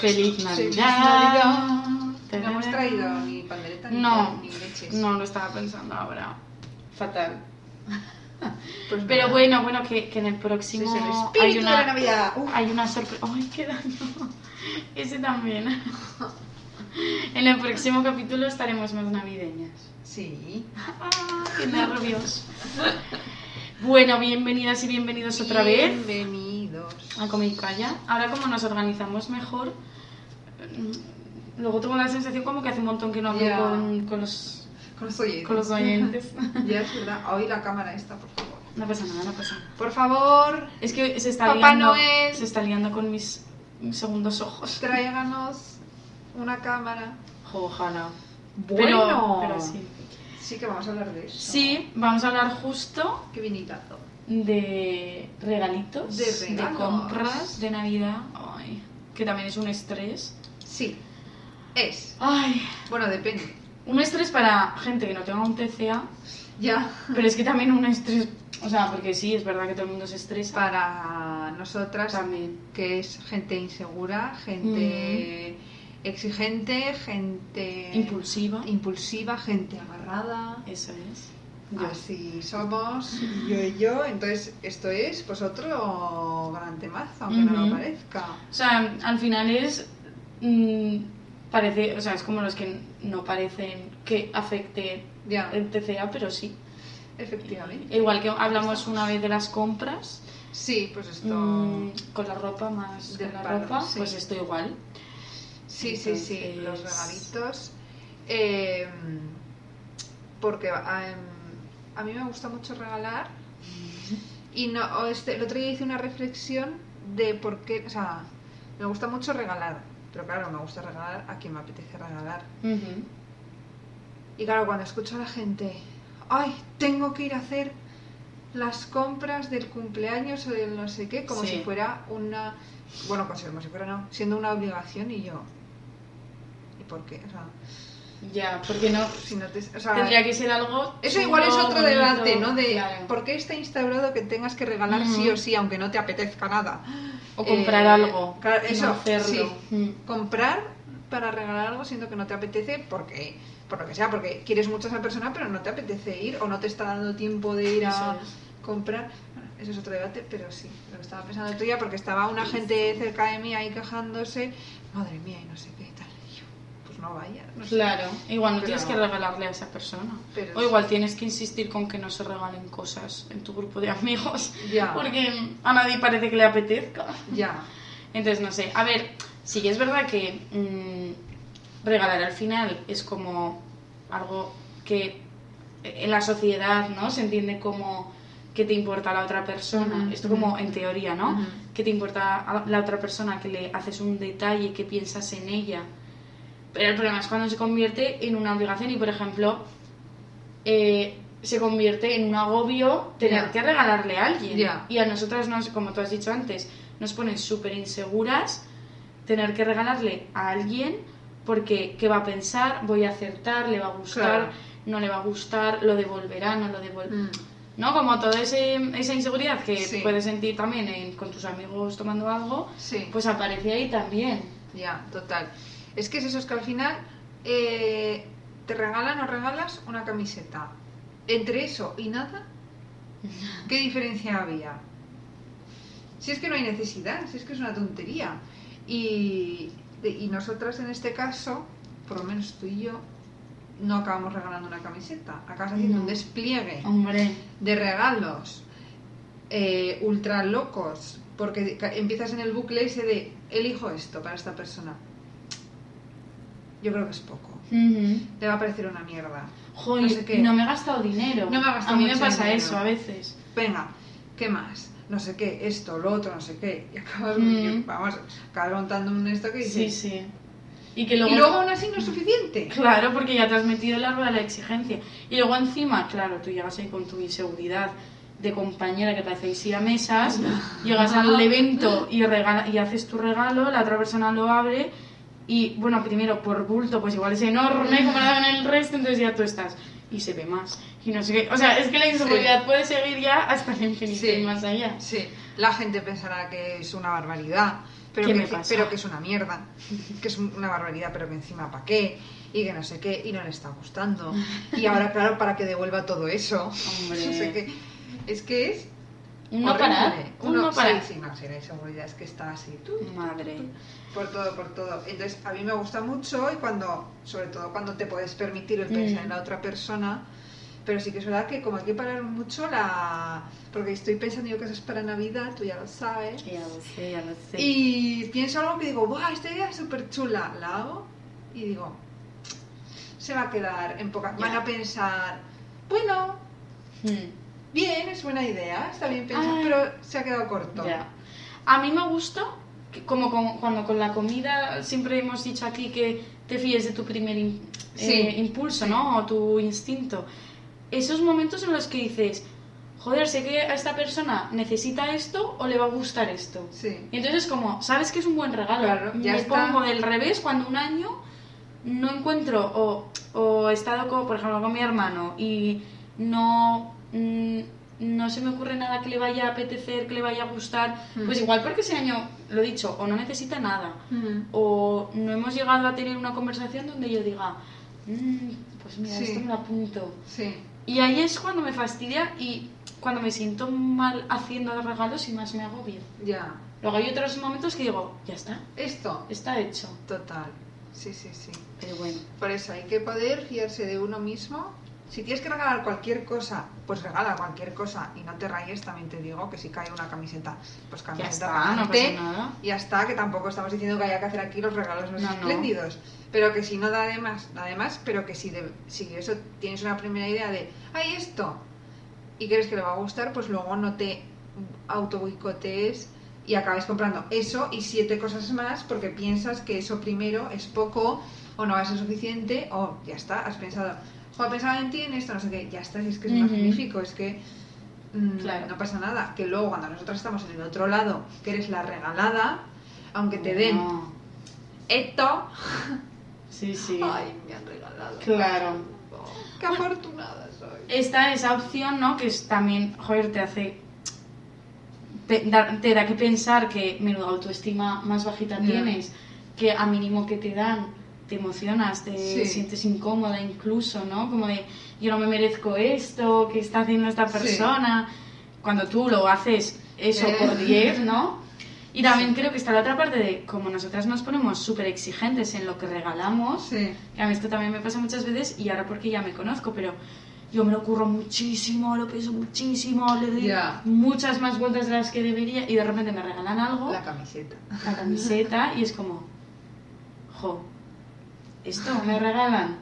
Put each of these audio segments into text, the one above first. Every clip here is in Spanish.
Feliz Navidad. Feliz Navidad. No hemos traído ni pandereta ni, No, ni leches. no lo estaba pensando ahora. Fatal. Pues Pero bueno, bueno, que, que en el Sí, próximo el hay espíritu de la una, Navidad. Hay una sorpresa. ¡Ay, qué daño! Ese también. En el próximo capítulo estaremos más navideñas. Sí. ¡Ah, qué nervios! Bueno, bienvenidas y bienvenidos otra vez Bienvenidos. a Comicaya. Ahora como nos organizamos mejor, luego tengo la sensación como que hace un montón que no hablo con, con los, Con los oyentes. con los oyentes. ya es verdad. Hoy la cámara esta, por favor. No pasa nada, no pasa nada. Por favor, Es que se está Papá liando, Noel. se está liando con mis segundos ojos. tráiganos una cámara. Ojalá. Bueno. Pero, pero sí. Sí que vamos a hablar de eso. Sí, vamos a hablar justo Qué vinitazo. de regalitos, De regalos. compras de Navidad, Ay, que también es un estrés. Sí. Es. Ay, Bueno, depende. un estrés para gente que no tenga un TCA, Ya. pero es que también un estrés, o sea, porque sí, es verdad que todo el mundo se estresa. Para nosotras, También. que es gente insegura, gente exigente, gente Impulsiva. impulsiva, gente agarrada. Eso es. Yo. Así somos, yo y yo. Entonces, esto es pues otro gran temazo, aunque no lo parezca. O sea, al final es. mm, parece. O sea, es como los que no parecen que afecte Ya, el TCA, pero sí. Efectivamente. Igual que hablamos una vez de las compras, Sí, pues esto. mm, con la ropa más. Con la ropa, sí. pues esto igual. Sí, sí, sí, los regalitos. Eh, porque a, a mí me gusta mucho regalar. Y no, este, el otro día hice una reflexión de por qué. O sea, me gusta mucho regalar. Pero claro, me gusta regalar a quien me apetece regalar. Y claro, cuando escucho a la gente, ay, tengo que ir a hacer las compras del cumpleaños o del no sé qué, como Sí. si fuera una, bueno, pues como si fuera no, siendo una obligación y yo, ¿y por qué? O sea, Ya, porque no. si no te, o sea, Tendría que ser algo. eso igual es otro bonito, debate, ¿no? De claro. por qué está instaurado que tengas que regalar sí o sí, aunque no te apetezca nada. O comprar Eh, algo. claro, eso, no hacerlo. sí. Mm. comprar para regalar algo siendo que no te apetece porque por lo que sea porque quieres mucho a esa persona pero no te apetece ir o no te está dando tiempo de ir a es. comprar Bueno, eso es otro debate pero sí lo que estaba pensando tuya porque estaba una gente cerca de mí ahí quejándose madre mía y no sé qué tal y yo pues no vaya no sé. Claro, igual no Pero- tienes que regalarle a esa persona. Pero o sí. igual tienes que insistir con que no se regalen cosas en tu grupo de amigos. Ya. Porque a nadie parece que le apetezca. ya Entonces, no sé. A ver, sí que es verdad que mm, regalar al final es como algo que en la sociedad, ¿no? Se entiende como que te importa la otra persona. Esto como en teoría, ¿no? Ujú. Que te importa a la otra persona, que le haces un detalle, que piensas en ella. Pero el problema es cuando se convierte en una obligación y, por ejemplo, eh, se convierte en un agobio tener que regalarle a alguien. Y a nosotras, nos, como tú has dicho antes, nos ponen súper inseguras tener que regalarle a alguien porque ¿qué va a pensar? ¿Voy a acertar? ¿Le va a gustar? Claro. ¿No le va a gustar? ¿Lo devolverá? ¿No lo devolverá? Mm. ¿No? Como toda ese- esa inseguridad que Sí. puedes sentir también en- con tus amigos tomando algo, sí pues aparece ahí también. Ya, total. Es que es eso, es que al final eh, te regalan o regalas una camiseta. Entre eso y nada, ¿qué diferencia había? Si es que no hay necesidad, si es que es una tontería. Y, y nosotras en este caso, por lo menos tú y yo, no acabamos regalando una camiseta. Acabas haciendo No. un despliegue Hombre, de regalos eh, ultra locos, porque empiezas en el bucle ese de elijo esto para esta persona. Yo creo que es poco. Le va a parecer una mierda. Joder, No sé qué. no me he gastado dinero. No me he gastado A mí me pasa dinero. eso a veces. Venga, ¿qué más? No sé qué, esto, lo otro, no sé qué. Y acabas, Mm. vamos, acabas montando un esto que Sí, dices. sí. Y que luego... Y luego aún así no es suficiente. Claro, porque ya te has metido el árbol de la exigencia. Y luego encima, claro, tú llegas ahí con tu inseguridad de compañera que parecéis ir a mesas, llegas al evento y, regala- y haces tu regalo, la otra persona lo abre y, bueno, primero por bulto, pues igual es enorme comparado con el resto, entonces ya tú estás y se ve más. Y no sé qué. O sea, es que la inseguridad puede seguir ya hasta el infinito Sí. y más allá. Sí, la gente pensará que es una barbaridad, pero, ¿Qué que, pero que es una mierda, que es una barbaridad, pero que encima para qué, y que no sé qué, y no le está gustando. Y ahora, claro, para que devuelva todo eso. Hombre. No sé qué. Es que es. Un no parar. Un Uno- no parar. Sí, sí, no, sí, la inseguridad es que está así. tú, Madre. por todo, por todo. Entonces, a mí me gusta mucho y cuando, sobre todo cuando te puedes permitir el pensar Mm. en la otra persona, pero sí que es verdad que como hay que parar mucho la... Porque estoy pensando yo cosas para Navidad, tú ya lo sabes. Ya lo sé, ya lo sé. Y pienso algo que digo, ¡buah, esta idea es súper chula! La hago y digo, se va a quedar en poca... Van a pensar, bueno, Hmm. Bien, es buena idea, está bien pensado, Ay. pero se ha quedado corto. Ya. A mí me gusta, que como con- cuando con la comida siempre hemos dicho aquí que te fíes de tu primer im- Sí, eh, impulso, sí. ¿no? O tu instinto. Esos momentos en los que dices, joder, sé que a esta persona necesita esto o le va a gustar esto. Sí. Y entonces como, sabes que es un buen regalo. Claro, ya Me está. pongo del revés cuando un año no encuentro o, o he estado con, por ejemplo con mi hermano y no mm, no se me ocurre nada que le vaya a apetecer, que le vaya a gustar, Mm. pues igual porque ese año, lo he dicho, o no necesita nada, Ujú. o no hemos llegado a tener una conversación donde yo diga, "Mm, pues mira, Sí. esto me lo apunto. Sí. Y ahí es cuando me fastidia y cuando me siento mal haciendo regalos y más me agobio. Ya. Luego hay otros momentos que digo, ya está, Esto, está hecho. total. Sí, sí, sí. Pero bueno, Por eso hay que poder fiarse de uno mismo. Si tienes que regalar cualquier cosa, pues regala cualquier cosa y no te rayes, también te digo que si cae una camiseta, pues ya camiseta está, para no nada. y ya está, que tampoco estamos diciendo que haya que hacer aquí los regalos más No, no. espléndidos, pero que si no da de más, da de más, pero que si, de- si eso tienes una primera idea de, ay, esto, y crees que le va a gustar, pues luego no te auto boicotees y acabes comprando eso y siete cosas más porque piensas que eso primero es poco o no va a ser suficiente o ya está, has pensado, o he pensado en ti en esto, no sé qué, ya está, es que es Ujú. magnífico, es que mm, Claro. no pasa nada, que luego cuando nosotros estamos en el otro lado, que eres la regalada, aunque te den No. esto, Sí, sí. ay, me han regalado. Claro. Oh, qué afortunada soy. Está esa opción, ¿no? Que es también, joder, te hace. Te da, te da que pensar que menuda autoestima más bajita tienes, que a mínimo que te dan te emocionas, te Sí. sientes incómoda incluso, ¿no? Como de yo no me merezco esto, ¿qué está haciendo esta Sí. persona? Cuando tú lo haces eso Eh. por 10, ¿no? Y también creo que está la otra parte de como nosotras nos ponemos súper exigentes en lo que regalamos, Sí, que a mí esto también me pasa muchas veces y ahora porque ya me conozco, pero yo me lo curro muchísimo, lo pienso muchísimo, le doy Ya. muchas más vueltas de las que debería y de repente me regalan algo, la camiseta. la camiseta, y es como, jo, esto me regalan.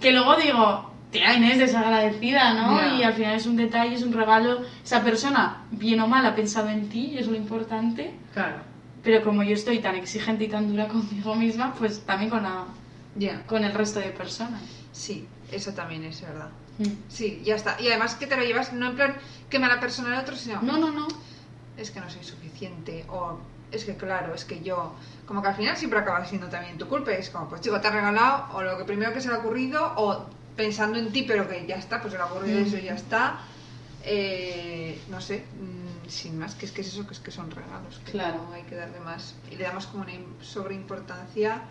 Que luego digo, tía Inés, desagradecida, ¿no? Y al final es un detalle, es un regalo. Esa persona, bien o mal, ha pensado en ti y es lo importante. Claro, Pero como yo estoy tan exigente y tan dura conmigo misma, pues también con, la, con el resto de personas. Sí, eso también es verdad. Mm. Sí, ya está. Y además que te lo llevas no en plan que mala persona el otro, sino No, no, no. es que no soy suficiente o es que claro, es que yo como que al final siempre acaba siendo también tu culpa. Es como, pues chico, te ha regalado o lo que primero que se le ha ocurrido o pensando en ti, pero que ya está, pues se le ha ocurrido Mm. eso y ya está. Eh, no sé, mm, sin más, que es que es eso, que es que son regalos. Que Claro. no hay que darle más. Y le damos como una im- sobreimportancia.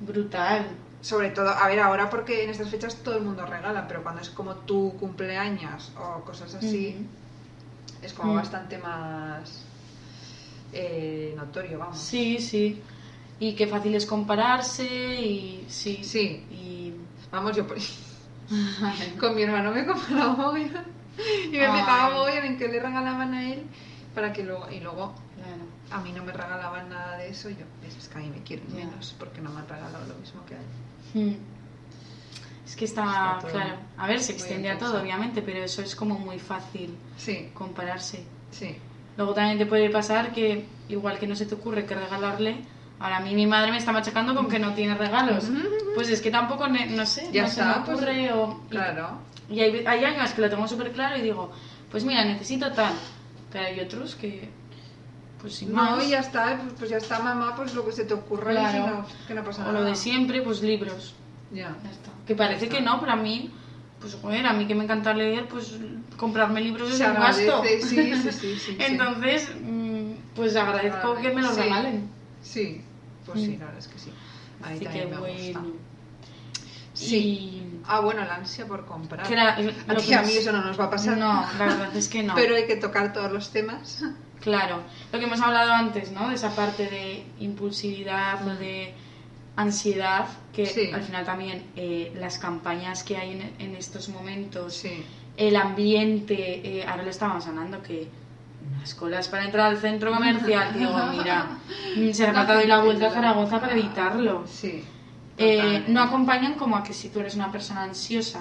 Brutal. Sobre todo, a ver, ahora porque en estas fechas todo el mundo regala, pero cuando es como tu cumpleaños o cosas así, es como Mm. bastante más eh, notorio, vamos. Sí, sí. Y qué fácil es compararse y sí. Sí. Y... Vamos, yo por- con mi hermano me comparaba mogollón y me fijaba mogollón en que le regalaban a él para que luego, y luego Claro. a mí no me regalaban nada de eso, yo, "Ves, es que a mí me quieren menos porque no me han regalado lo mismo que a él. Mm. Es que está, Está claro. A ver, se extiende a todo, obviamente, pero eso es como muy fácil Sí, compararse. sí, Luego también te puede pasar que, igual que no se te ocurre que regalarle, ahora a mí mi madre me está machacando con que no tiene regalos. Pues es que tampoco, no sé, Ya no está, se me pues, ocurre o... y- claro. Y hay, hay años que lo tengo súper claro y digo, pues mira, necesito tal. Pero hay otros que, pues sin No, más. y ya está, pues- pues ya está mamá, pues lo que se te ocurra y Claro. si no, que no pasa o nada. lo de siempre, pues libros. Ya. Ya está. Que parece que no, pero a mí, pues joder, a mí que me encanta leer, pues comprarme libros es Se un gasto. agradece, sí, sí, sí. Entonces, mm, pues agradezco que me lo Sí. regalen. Sí, pues sí, Mm. la verdad es que sí. Así que gusta. bueno. Sí. Y- Ah, bueno, la ansia por comprar. era- a ti a mí eso no nos va a pasar. No, la verdad es que no. Pero hay que tocar todos los temas. Claro, lo que hemos hablado antes, ¿no? De esa parte de impulsividad o de ansiedad, que Sí. al final también eh, las campañas que hay en, en estos momentos, Sí. el ambiente, eh, ahora lo estábamos hablando que unas colas para entrar al centro comercial, digo, mira, se ha dado la vuelta a Zaragoza para evitarlo. Sí. Eh, no acompañan como a que si tú eres una persona ansiosa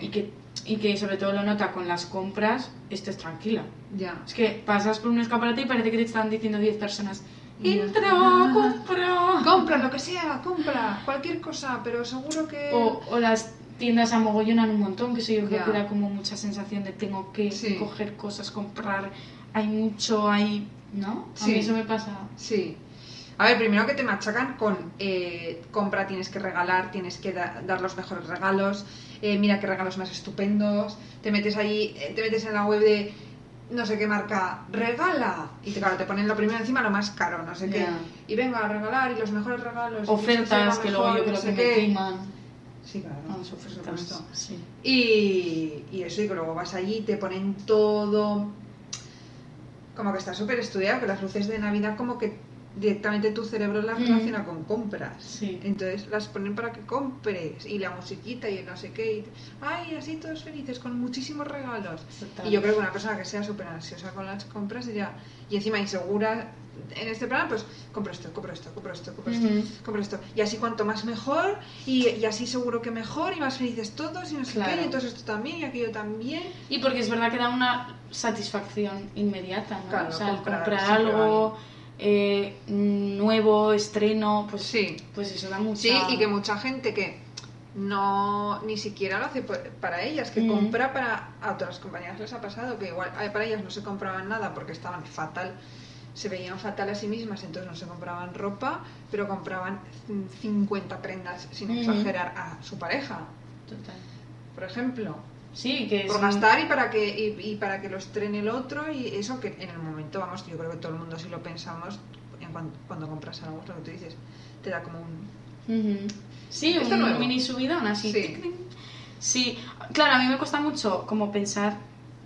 y que, y que sobre todo lo nota con las compras, estés tranquila. Ya. Es que pasas por un escaparate y parece que te están diciendo 10 personas. Entra, compra. Compra lo que sea, compra cualquier cosa, pero seguro que. O, o las tiendas amogollonan un montón, que eso yo creo que da como mucha sensación de tengo que Sí. coger cosas, comprar, hay mucho, hay... ¿No? A Sí. mí eso me pasa. Sí. A ver, primero que te machacan con eh, compra, tienes que regalar, tienes que da- dar los mejores regalos, eh, mira qué regalos más estupendos, te metes ahí, eh, te metes en la web de no sé qué marca, regala, y te, claro, te ponen lo primero encima lo más caro, no sé qué, y venga a regalar, y los mejores regalos, Ofertas que luego yo creo que me queman. Sí, claro, Vamos, por supuesto. sí. Y, y eso, y que luego vas allí y te ponen todo. Como que está súper estudiado, que las luces de Navidad, como que directamente tu cerebro las Mm. relaciona con compras. Sí. Entonces las ponen para que compres. Y la musiquita y el no sé qué. y- ay, así todos felices, con muchísimos regalos. Total. Y yo creo que una persona que sea súper ansiosa con las compras diría, y encima insegura en este plan, pues compro esto, compro esto, compro esto, compro esto, compro esto. Y así cuanto más mejor, y, y así seguro que mejor, y más felices todos, y no sé Claro. qué, y entonces esto también, y aquello también. Y porque es verdad que da una satisfacción inmediata, ¿no? Claro, o sea, el comprar comprar algo eh, nuevo, estreno, pues, Sí. pues eso da mucha... Sí, y que mucha gente que no ni siquiera lo hace para ellas, que Mm. compra para a otras compañías les ha pasado que igual eh, para ellas no se compraban nada porque estaban fatal, se veían fatal a sí mismas, entonces no se compraban ropa, pero compraban mm, 50 prendas sin Mm. exagerar a su pareja, Total. por ejemplo, Sí, que es por un- gastar y para que y, y para que lo estrene el otro y eso que en el momento vamos, yo creo que todo el mundo si lo pensamos en cuan- cuando, compras algo, lo que tú dices, te da como un Ujú. Sí, Esto un nuevo. mini subidón así. Sí. Sí, claro, a mí me cuesta mucho como pensar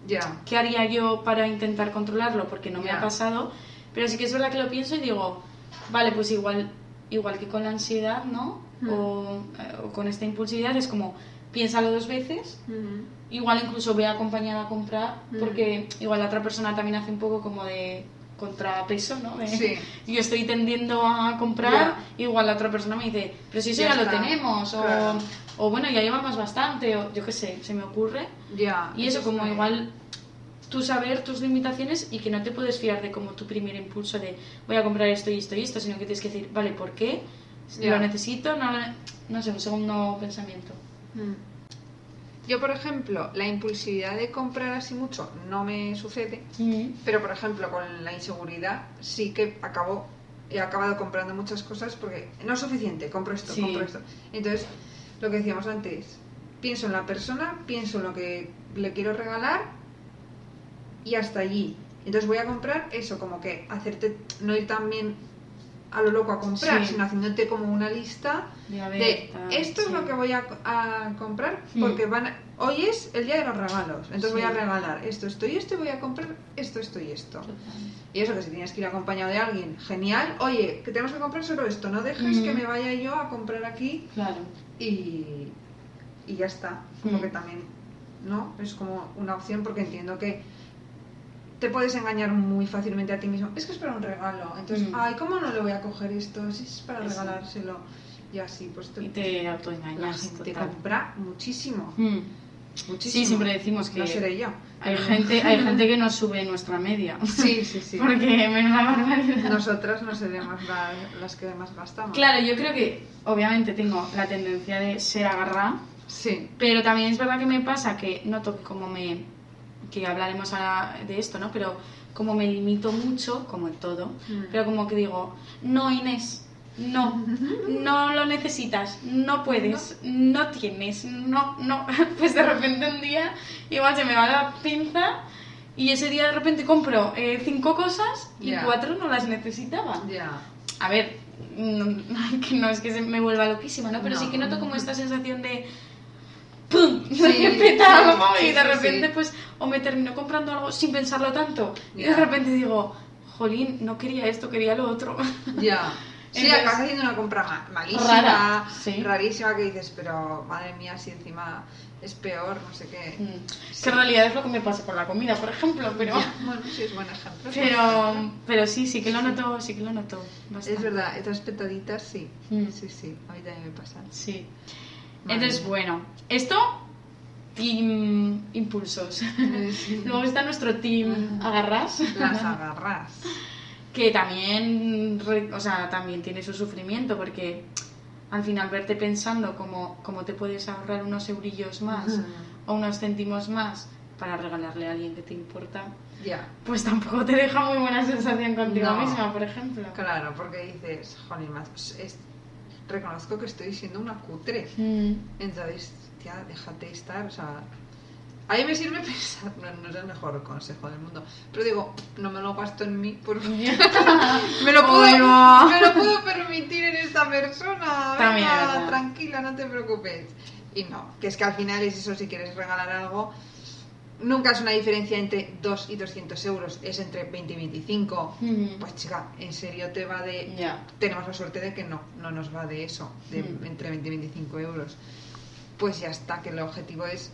ya. qué haría yo para intentar controlarlo, porque no me ha pasado, pero sí que es verdad que lo pienso y digo, vale, pues igual, igual que con la ansiedad, ¿no? Mm. O, eh, o con esta impulsividad, es como, piénsalo dos veces, igual incluso ve acompañada a comprar, porque igual la otra persona también hace un poco como de contrapeso, ¿no? De, Sí. Yo estoy tendiendo a comprar, igual la otra persona me dice, pero si eso Ya ya, lo tenemos, o, Claro. o bueno, ya llevamos bastante, o yo qué sé, se me ocurre. Ya. Y eso, como igual tú saber tus limitaciones y que no te puedes fiar de como tu primer impulso de voy a comprar esto y esto y esto, sino que tienes que decir, vale, ¿por qué? Ya. ¿Lo necesito? No, no sé, un segundo pensamiento. Bien. Mm. Yo, por ejemplo, la impulsividad de comprar así mucho no me sucede, pero por ejemplo con la inseguridad sí que acabo he acabado comprando muchas cosas porque no es suficiente, compro esto, Sí. compro esto. Entonces, lo que decíamos antes, pienso en la persona, pienso en lo que le quiero regalar y hasta allí. Entonces voy a comprar eso, como que hacerte no ir también a lo loco a comprar, Sí. sino haciéndote como una lista De, esto es lo que voy a, a comprar porque van a- hoy es el día de los regalos entonces voy a regalar esto esto y esto y voy a comprar esto esto y esto Total. y eso que si tienes que ir acompañado de alguien genial oye que tenemos que comprar solo esto no dejes Mm. que me vaya yo a comprar aquí Claro. y, y ya está como Mm. que también no es como una opción porque entiendo que te puedes engañar muy fácilmente a ti mismo. Es que es para un regalo. Entonces, Mm. ay, ¿cómo no le voy a coger esto? Si es para Eso. regalárselo. Y así, pues te, Y te autoengañas. total. compra muchísimo. Mm. Muchísimo. Sí, siempre decimos que No seré yo. hay gente, hay gente que no sube nuestra media. Sí, sí, sí. Porque menuda barbaridad. Nosotras no seremos la- las que más gastamos. Claro, yo creo que obviamente tengo la tendencia de ser agarrada, Sí. pero también es verdad que me pasa que noto que como me que hablaremos ahora de esto, ¿no? Pero como me limito mucho, como en todo, Mm. pero como que digo, no Inés, no, no lo necesitas, no puedes, no tienes, no, no. Pues de repente un día igual se me va la pinza y ese día de repente compro eh, cinco cosas y cuatro no las necesitaba. Ya. A ver, no, que no es que se me vuelva loquísima, ¿no? Pero No. sí que noto como esta sensación de... ¡Pum! Sí, de sí, algo sí, y de sí, repente sí. pues o me termino comprando algo sin pensarlo tanto y de repente digo, jolín, no quería esto, quería lo otro. Ya. Sí, Entonces- acabas haciendo una compra ma- malísima, Rara, sí. rarísima, que dices, pero madre mía, si encima es peor, no sé qué. Mm. Que en realidad es lo que me pasa con la comida, por ejemplo, pero... Ya, Bueno, sí, es buen ejemplo. Pero, pero sí, sí que lo noto, sí que lo noto. bastante. Es verdad, estas petaditas sí. Mm. Sí, sí, a mí también me pasan. Sí. Vale. Entonces, bueno, esto, team impulsos. Sí. Luego está nuestro team agarras, Las agarras. que también, o sea, también tiene su sufrimiento porque al final verte pensando cómo, cómo te puedes ahorrar unos eurillos más o unos céntimos más para regalarle a alguien que te importa, Ya, pues tampoco te deja muy buena sensación contigo No. misma, por ejemplo. claro, porque dices, jolín, es- reconozco que estoy siendo una cutre. Mm, Entonces, tía, déjate estar, o sea... A mí me sirve pensar, no, no es el mejor consejo del mundo, pero digo, no me lo gasto en mí porque me lo puedo, Ay, va. me lo puedo permitir en esta persona. Venga, tranquila, no te preocupes. Y no, que es que al final es eso, si quieres regalar algo, nunca es una diferencia entre 2 y 200 euros, es entre 20 y 25. Mm. Pues chica, en serio te va de... Tenemos la suerte de que no, no nos va de eso, de Mm. entre 20 y 25 euros. Pues ya está, que el objetivo es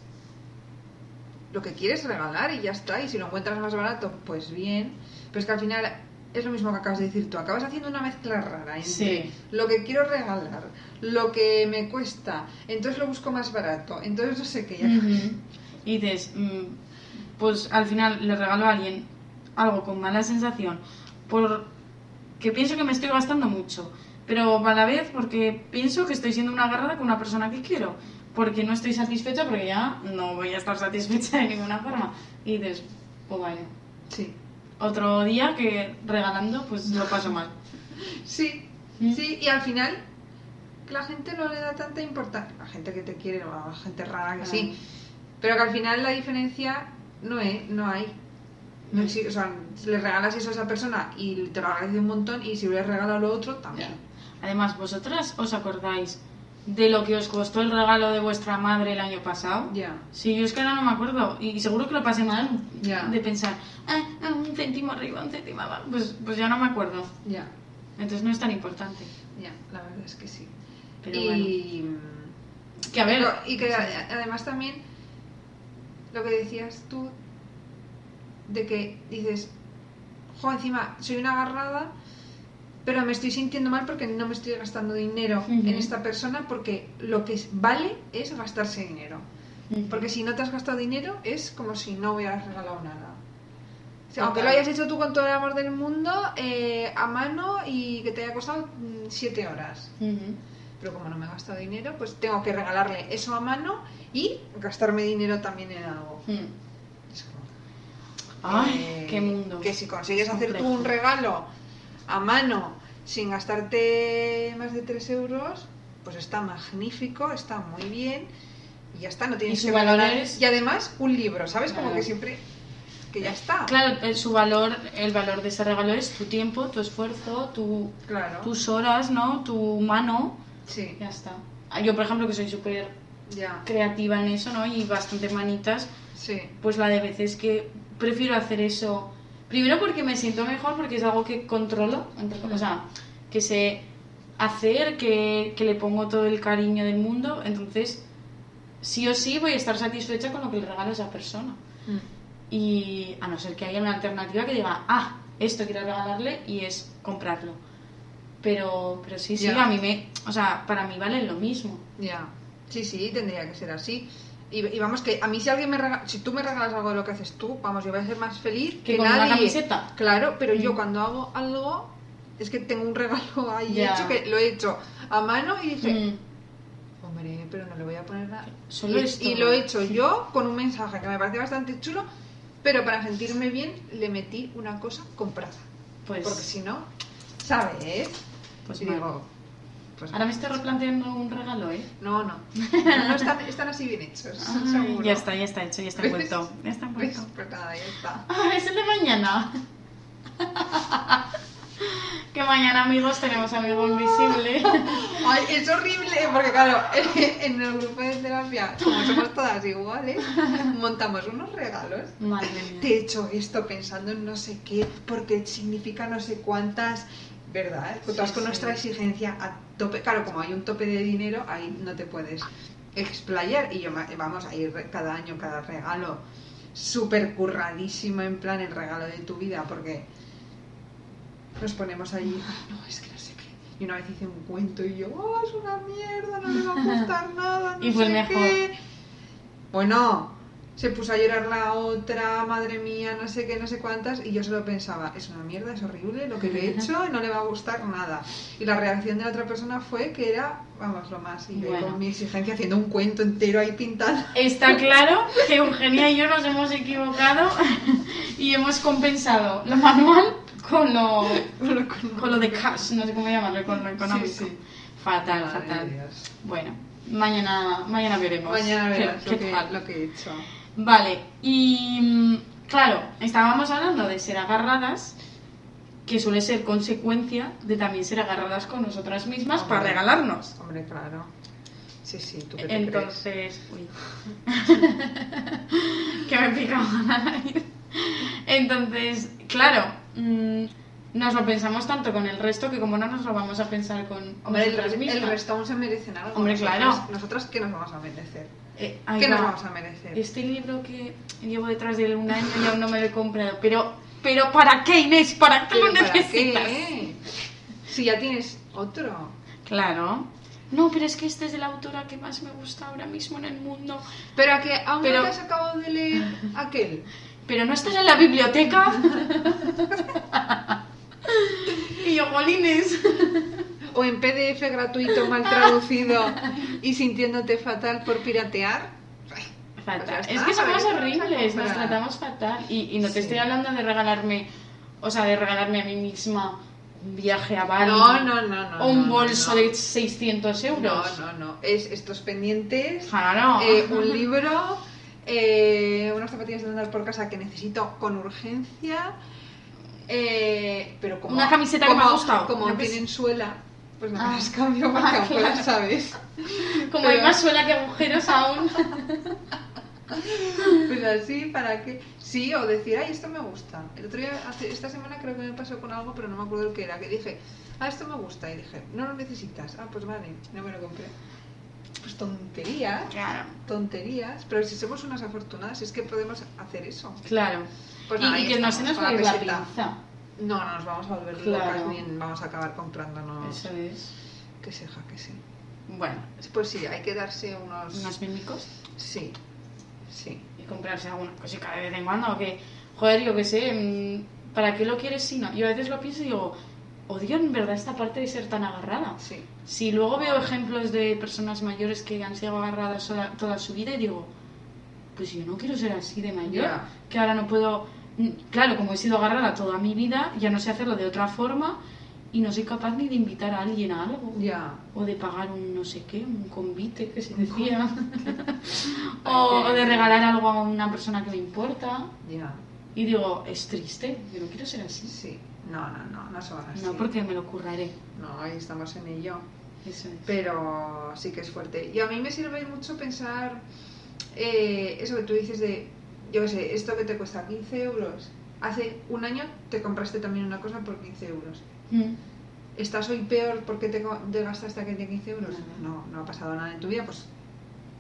lo que quieres regalar y ya está. Y si lo encuentras más barato, pues bien. Pero es que al final es lo mismo que acabas de decir tú. Acabas haciendo una mezcla rara entre Sí. lo que quiero regalar, lo que me cuesta, entonces lo busco más barato, entonces no sé qué. Ya. Y dices, mm, pues al final le regalo a alguien algo con mala sensación, por que pienso que me estoy gastando mucho, pero a la vez porque pienso que estoy siendo una agarrada con una persona que quiero, porque no estoy satisfecha, porque ya no voy a estar satisfecha de ninguna forma. Y dices, pues bueno, Sí. otro día que regalando pues lo paso mal. Sí, Mm. sí, y al final la gente no le da tanta importancia, la gente que te quiere, o la gente rara que sí, pero que al final la diferencia no, es, no hay. No Mm. existe, o sea, le regalas eso a esa persona y te lo agradece un montón, y si le regalas lo otro, también. Además, ¿vosotras os acordáis de lo que os costó el regalo de vuestra madre el año pasado? Ya. Sí, yo es que ahora no me acuerdo y seguro que lo pasé mal Ya. de pensar, ah, ah, un céntimo arriba, un céntimo abajo, pues, pues ya no me acuerdo. Ya, Entonces no es tan importante. ya, la verdad es que sí. Pero y, Que a ver, Pero- y que además también lo que decías tú de que dices, jo, encima soy una agarrada, pero me estoy sintiendo mal porque no me estoy gastando dinero Ujú. en esta persona porque lo que vale es gastarse dinero. Porque si no te has gastado dinero es como si no hubieras regalado nada. O sea, aunque lo hayas hecho tú con todo el amor del mundo, eh, a mano y que te haya costado mm, siete horas Ujú. Pero como no me he gastado dinero, pues tengo que regalarle eso a mano y gastarme dinero también en algo. Mm. Es como, Ay, eh, qué mundo. Que si consigues hacer tú un regalo a mano sin gastarte más de 3 euros, pues está magnífico, está muy bien y ya está, no tienes Y que valor regalar- es- Y además, un libro, ¿sabes? Como que siempre... que ya está. Claro, eh, su valor, el valor de ese regalo es tu tiempo, tu esfuerzo, tu, Claro. tus horas, ¿no? Tu mano. Sí, Ya está. Ah, Yo, por ejemplo, que soy súper ya. creativa en eso, ¿no? Y bastante manitas, Sí. pues la de veces que prefiero hacer eso. Primero porque me siento mejor, porque es algo que controlo, entre- o sea, que sé hacer, que, que le pongo todo el cariño del mundo, entonces sí o sí voy a estar satisfecha con lo que le regalo a esa persona. Mm. Y a no ser que haya una alternativa que diga, ah, esto quiero regalarle y es comprarlo. Pero, pero sí, sí, a mí me, o sea, para mí vale lo mismo. Ya, sí, sí, tendría que ser así. Y, y vamos, que a mí si alguien me regala, si tú me regalas algo de lo que haces tú, vamos, yo voy a ser más feliz Que que, con una nadie. camiseta. Claro, pero yo Mm. cuando hago algo, es que tengo un regalo ahí hecho, que lo he hecho a mano y dije, Mm, hombre, pero no le voy a poner nada. Solo y, esto. y lo he hecho yo con un mensaje que me parece bastante chulo Pero para sentirme bien le metí una cosa comprada. Pues, Porque si no, ¿sabes? Pues y mal. digo, pues Ahora me estoy replanteando un regalo, ¿eh? no, no. No, no están, están así bien hechos, Ay, seguro. ya está, ya está hecho, ya está envuelto. Ya está envuelto. Pues nada, ya está. Ah, es el de mañana. que mañana, amigos, tenemos amigo invisible. Ay, es horrible, porque claro, en el grupo de terapia, como somos todas iguales, montamos unos regalos. Madre mía. Te he hecho esto pensando en no sé qué, porque significa no sé cuántas, ¿verdad? Sí, Todas con sí. nuestra exigencia a tope. Claro, como hay un tope de dinero, ahí no te puedes explayar. Y yo, vamos a ir cada año, cada regalo, súper curradísimo, en plan el regalo de tu vida, porque nos ponemos allí, "Ay, no, es que no sé qué. Y una vez hice un cuento y yo, oh, es una mierda, no le va a gustar nada, no Y sé mejor. qué". Bueno, se puso a llorar la otra, madre mía, no sé qué, no sé cuántas, y yo solo pensaba, es una mierda, es horrible lo que le he hecho, no le va a gustar nada. Y la reacción de la otra persona fue que era, vamos, lo más, y yo Bueno. con mi exigencia haciendo un cuento entero ahí pintado. Está claro que Eugenia y yo nos hemos equivocado y hemos compensado lo manual con lo, con lo de cash, no sé cómo llamarlo, con lo económico. Sí, sí. Fatal, fatal. Bueno, mañana, mañana veremos. Mañana qué- verás qué lo, que, tal. lo que he hecho. Vale, y mm, claro, estábamos hablando de ser agarradas, que suele ser consecuencia de también ser agarradas con nosotras mismas para regalarnos. Hombre, claro. Sí, sí, ¿tú qué te Entonces, uy. que me picaba la nariz. Entonces, claro, mm, nos lo pensamos tanto con el resto que como no nos lo vamos a pensar con Hombre, el, nosotras el mismas. resto aún se merecen algo. Hombre, Nosotras- claro. Nosotras, ¿qué nos vamos a merecer? Eh, ¿Qué nos va. vamos a merecer? Este libro que llevo detrás de él un año y aún no me lo he comprado. Pero, pero ¿para qué, Inés? ¿Para qué lo ¿Pero para necesitas? qué? Si ya tienes otro. Claro. No, pero es que este es de la autora que más me gusta ahora mismo en el mundo. Pero a que aún Pero- no te has acabado de leer aquel. Pero no estás en la biblioteca. y yo, Molines. O en PDF gratuito mal traducido y sintiéndote fatal por piratear. Fatal. Pues es que somos ¿para qué te vas a horribles, nos tratamos fatal. Y, y no te Sí. estoy hablando de regalarme, o sea, de regalarme a mí misma un viaje a Bali. No, no, no, no. O un no, bolso no. de 600 euros. No, no, no. Es estos pendientes, Claro. eh, un libro, eh, unas zapatillas de andar por casa que necesito con urgencia. Eh, pero como, Una camiseta que me ha gustado. Como que tienen suela, pues no Ah. me las cambio porque Ah, claro. las sabes. Como hay más suela que agujeros aún. Pues así, ¿para qué? Sí, o decir, ay, esto me gusta. El otro día, hace- esta semana creo que me pasó con algo, pero no me acuerdo qué era. Que dije, ah, esto me gusta. Y dije, no lo necesitas. Ah, pues vale, no me lo compré. Pues tonterías, Claro. tonterías. Pero si somos unas afortunadas, es que podemos hacer eso. Claro. Pues y, nada, y ahí que no se nos con la vaya la pinza. No, no nos vamos a volver Claro. locas ni vamos a acabar comprándonos. Eso es. Que seja, que sí. Bueno, Pues sí, hay que darse unos. unos mímicos Sí, sí. y comprarse alguna cosita de vez en cuando. Que, joder, yo que sé, mm, ¿para qué lo quieres si no? Yo a veces lo pienso y digo, odio en verdad esta parte de ser tan agarrada. Sí. Si luego veo ejemplos de personas mayores que han sido agarradas toda su vida y digo, pues yo no quiero ser así de mayor, que ahora no puedo, claro, como he sido agarrada toda mi vida, ya no sé hacerlo de otra forma y no soy capaz ni de invitar a alguien a algo. Ya. O de pagar un no sé qué, un convite que se decía. o, de qué- regalar algo a una persona que me importa. Ya. Y digo, es triste, yo no quiero ser así. Sí. No, no, no, no son así. No porque me lo curraré. No, ahí estamos en ello. Eso es. Pero sí que es fuerte. Y a mí me sirve mucho pensar eh, eso que tú dices de, yo qué sé, esto que te cuesta 15 euros. Hace un año te compraste también una cosa por 15 euros. Mm. ¿Estás hoy peor porque te, te gastaste aquel de 15 euros? No. No, ha pasado nada en tu vida, pues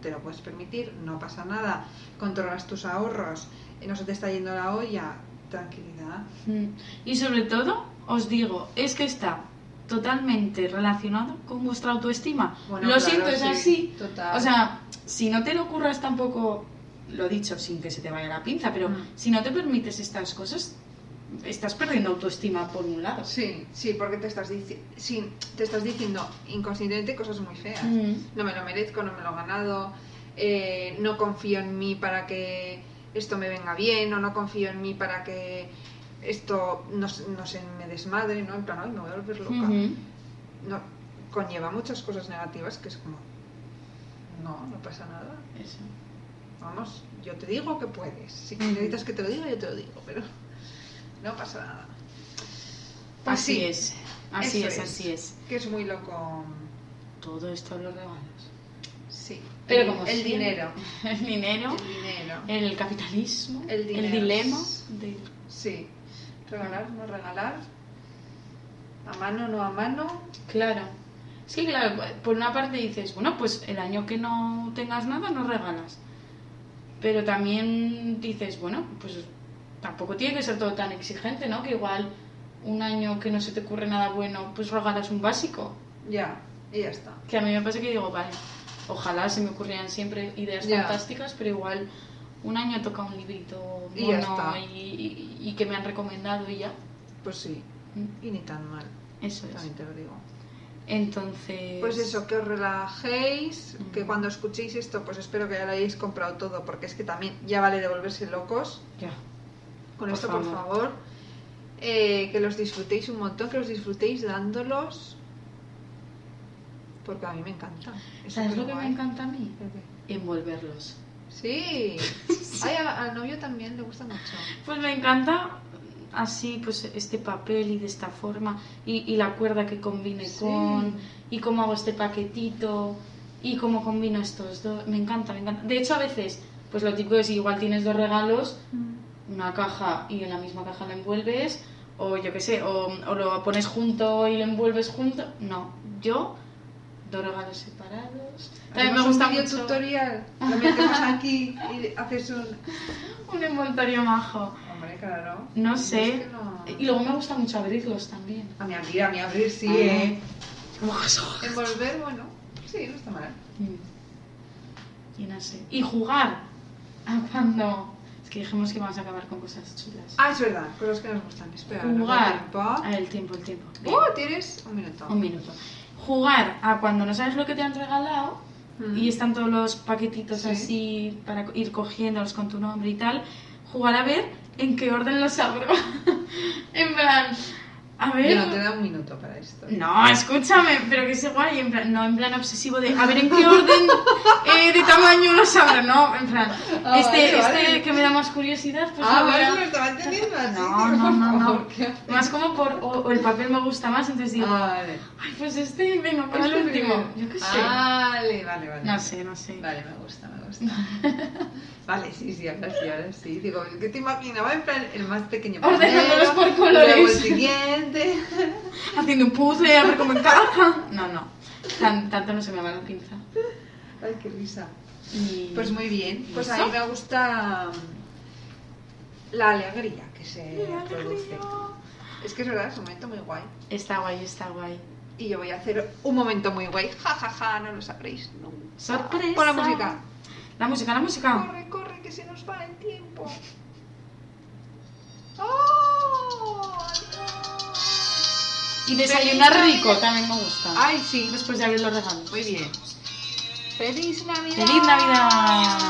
te lo puedes permitir, no pasa nada. Controlas tus ahorros, eh, no se te está yendo la olla, tranquilidad. Mm. Y sobre todo, os digo, es que está totalmente relacionado con vuestra autoestima. Bueno, lo claro, siento, es sí, así. total. O sea, si no te lo ocurras tampoco, lo dicho, sin que se te vaya la pinza, pero Mm. si no te permites estas cosas, estás perdiendo autoestima por un lado. Sí, sí, porque te estás, sí, te estás diciendo inconscientemente cosas muy feas. Mm. No me lo merezco, no me lo he ganado, eh, no confío en mí para que esto me venga bien o no confío en mí para que esto no, se- no se me desmadre, ¿no? En plan, ay, me voy a volver loca. No, conlleva muchas cosas negativas que es como, no, no pasa nada. Eso. Vamos, yo te digo que puedes. Si necesitas que te lo diga, yo te lo digo, pero no pasa nada. Pues Así sí, es. Así es, así es. Que es muy loco. Todo esto los regalos. Sí. Pero el, como el siempre. dinero. El dinero, El dinero. el capitalismo, El dinero. dilema. de- Sí. Regalar, no regalar. A mano, no a mano. Claro. Que, claro, por una parte dices, bueno, pues el año que no tengas nada no regalas. Pero también dices, bueno, pues tampoco tiene que ser todo tan exigente, ¿no? Que igual un año que no se te ocurre nada bueno, pues regalas un básico. Ya, y ya está. Que a mí me pasa que digo, vale, ojalá se me ocurrieran siempre ideas Ya. fantásticas, pero igual un año toca un librito Y ya mono está. y, y- y que me han recomendado y ya. Pues sí. Mm, Y ni tan mal, Eso es. también te lo digo. Entonces... Pues eso, que os relajéis, que cuando escuchéis esto, pues espero que ya lo hayáis comprado todo, porque es que también ya vale de volverse locos. Ya. Con Por esto, por favor. eh, que los disfrutéis un montón, que los disfrutéis dándolos, porque a mí me encanta. Es ¿Sabes lo que me encanta a mí? Envolverlos. Sí. Ay, a- al novio también le gusta mucho. Pues me encanta así, pues este papel y de esta forma, y, y la cuerda que combine Sí. con, y cómo hago este paquetito, y cómo combino estos dos. Me encanta, me encanta. De hecho, a veces, pues lo típico es igual tienes dos regalos, una caja y en la misma caja lo envuelves, o yo qué sé, o, o lo pones junto y lo envuelves junto. No, yo, dos regalos separados. También me gusta un mucho tutorial, lo metemos aquí y haces un... un envoltorio majo. Hombre, claro. No Es sé. que no- Y luego me gusta mucho abrirlos también. A mi abrir, a mi abrir, sí, Ah. eh. Como Envolver, bueno, sí, no está mal. Y no sé. Y jugar a cuando. Es que dijimos que vamos a acabar con cosas chulas. Ah, es verdad, con los que nos gustan. Espera, ¿nos da Jugar. Ah, el tiempo, el tiempo. Oh, tienes un minuto. Un minuto. Jugar a cuando no sabes lo que te han regalado Mm. y están todos los paquetitos Sí. así para ir cogiéndolos con tu nombre y tal. Jugar a ver en qué orden los abro. en plan, a ver. No te da un minuto para esto. No, escúchame, pero que sea guay, en plan, no en plan obsesivo de a ver en qué orden eh, de tamaño los abro, no, en plan, Ah, este, vale, este vale. que me da más curiosidad, pues Ah, vale, lo estaba entendiendo así. No, no, no, no. Más como por, o, o el papel me gusta más, entonces digo, Ah, vale. ay, pues este, venga, para el último, yo qué sé. Vale, vale, vale. No sé, no sé. Vale, me gusta, me gusta. vale, sí, sí, ahora sí, ahora sí. Digo, ¿qué te imaginaba? En plan, el más pequeño Ordenándolos por colores. Luego el siguiente. Haciendo un puzzle, a ver cómo encaja. No, no, tan, tanto no se me va la pinza. Ay, qué risa. Y- Pues muy bien. Pues a mí me gusta mm, la alegría que se produce. Es que es verdad, es un momento muy guay. Está guay, está guay. Y yo voy a hacer un momento muy guay. Ja, ja, ja, no lo sabréis nunca. Sorpresa. Pon la música. La música, la música. Corre, corre, que se nos va el tiempo. ¡Oh! Y desayunar ¡Feliz rico Navidad! también me gusta. Ay, sí. Después de abrir los regalos. Muy bien. ¡Feliz Navidad! ¡Feliz Navidad!